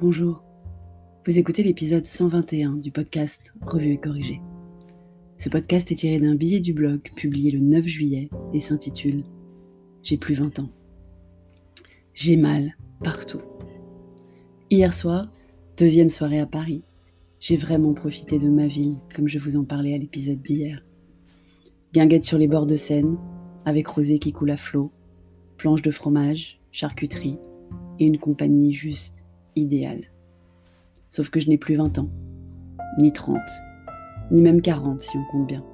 Bonjour, vous écoutez l'épisode 121 du podcast Revue et corrigé. Ce podcast est tiré d'un billet du blog publié le 9 juillet et s'intitule J'ai plus 20 ans. J'ai mal partout. Hier soir, deuxième soirée à Paris, j'ai vraiment profité de ma ville comme je vous en parlais à l'épisode d'hier. Guinguette sur les bords de Seine, avec rosée qui coule à flot, planche de fromage, charcuterie et une compagnie juste idéale. Sauf que je n'ai plus 20 ans, ni 30, ni même 40 si on compte bien.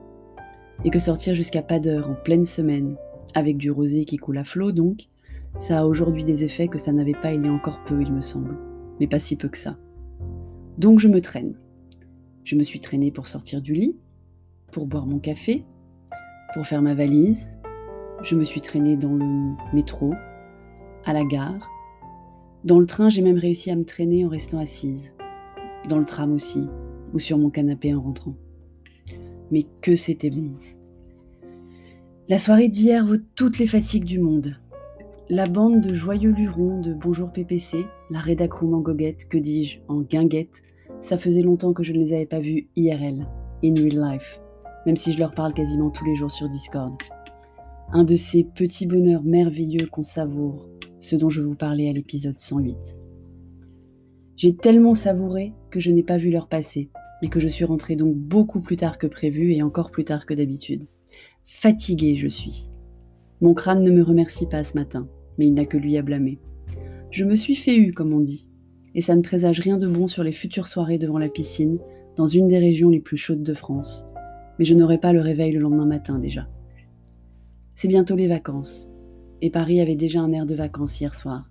Et que sortir jusqu'à pas d'heure en pleine semaine, avec du rosé qui coule à flot donc, ça a aujourd'hui des effets que ça n'avait pas il y a encore peu, il me semble, mais pas si peu que ça. Donc je me traîne. Je me suis traînée pour sortir du lit, pour boire mon café, pour faire ma valise. Je me suis traînée dans le métro, à la gare. Dans le train, j'ai même réussi à me traîner en restant assise. Dans le tram aussi, ou sur mon canapé en rentrant. Mais que c'était bon. La soirée d'hier vaut toutes les fatigues du monde. La bande de joyeux lurons de Bonjour PPC, la rédacroom en goguette, que dis-je, en guinguette, ça faisait longtemps que je ne les avais pas vus IRL, in real life, même si je leur parle quasiment tous les jours sur Discord. Un de ces petits bonheurs merveilleux qu'on savoure, ce dont je vous parlais à l'épisode 108. J'ai tellement savouré que je n'ai pas vu leur passer, et que je suis rentrée donc beaucoup plus tard que prévu et encore plus tard que d'habitude. Fatiguée je suis. Mon crâne ne me remercie pas ce matin, mais il n'a que lui à blâmer. Je me suis fait eu, comme on dit, et ça ne présage rien de bon sur les futures soirées devant la piscine, dans une des régions les plus chaudes de France. Mais je n'aurai pas le réveil le lendemain matin déjà. C'est bientôt les vacances, et Paris avait déjà un air de vacances hier soir.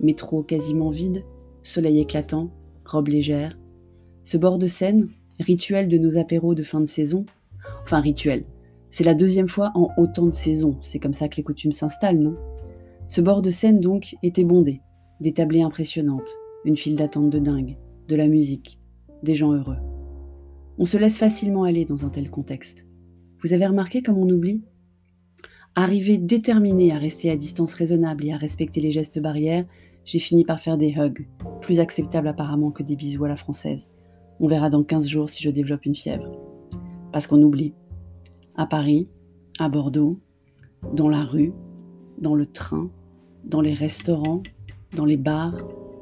Métro quasiment vide, soleil éclatant, robe légère. Ce bord de Seine, rituel de nos apéros de fin de saison, enfin rituel, c'est la deuxième fois en autant de saisons, c'est comme ça que les coutumes s'installent, non? Ce bord de Seine donc était bondé, des tablées impressionnantes, une file d'attente de dingue, de la musique, des gens heureux. On se laisse facilement aller dans un tel contexte. Vous avez remarqué comme on oublie? Arrivé déterminé à rester à distance raisonnable et à respecter les gestes barrières, j'ai fini par faire des hugs, plus acceptables apparemment que des bisous à la française. On verra dans 15 jours si je développe une fièvre. Parce qu'on oublie. À Paris, à Bordeaux, dans la rue, dans le train, dans les restaurants, dans les bars,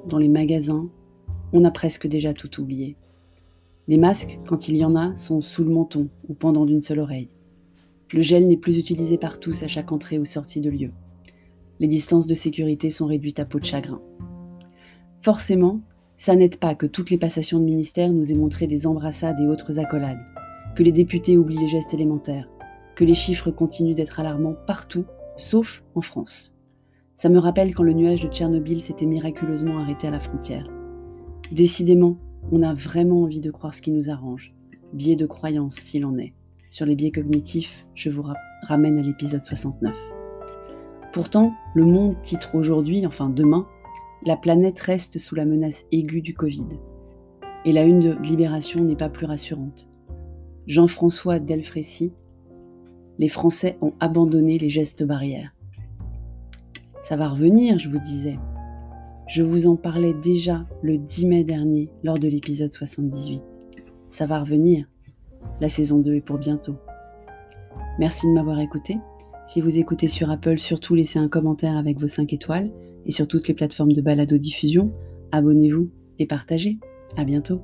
dans les magasins, on a presque déjà tout oublié. Les masques, quand il y en a, sont sous le menton ou pendant d'une seule oreille. Le gel n'est plus utilisé par tous à chaque entrée ou sortie de lieu les distances de sécurité sont réduites à peau de chagrin. Forcément, ça n'aide pas que toutes les passations de ministère nous aient montré des embrassades et autres accolades, que les députés oublient les gestes élémentaires, que les chiffres continuent d'être alarmants partout, sauf en France. Ça me rappelle quand le nuage de Tchernobyl s'était miraculeusement arrêté à la frontière. Décidément, on a vraiment envie de croire ce qui nous arrange, biais de croyance s'il en est. Sur les biais cognitifs, je vous ramène à l'épisode 69. Pourtant, le monde titre aujourd'hui, enfin demain, La planète reste sous la menace aiguë du Covid. Et la une de Libération n'est pas plus rassurante. Jean-François Delfrécy, les Français ont abandonné les gestes barrières. Ça va revenir, je vous disais. Je vous en parlais déjà le 10 mai dernier lors de l'épisode 78. Ça va revenir. La saison 2 est pour bientôt. Merci de m'avoir écouté. Si vous écoutez sur Apple, surtout laissez un commentaire avec vos 5 étoiles et sur toutes les plateformes de balado-diffusion, abonnez-vous et partagez. À bientôt.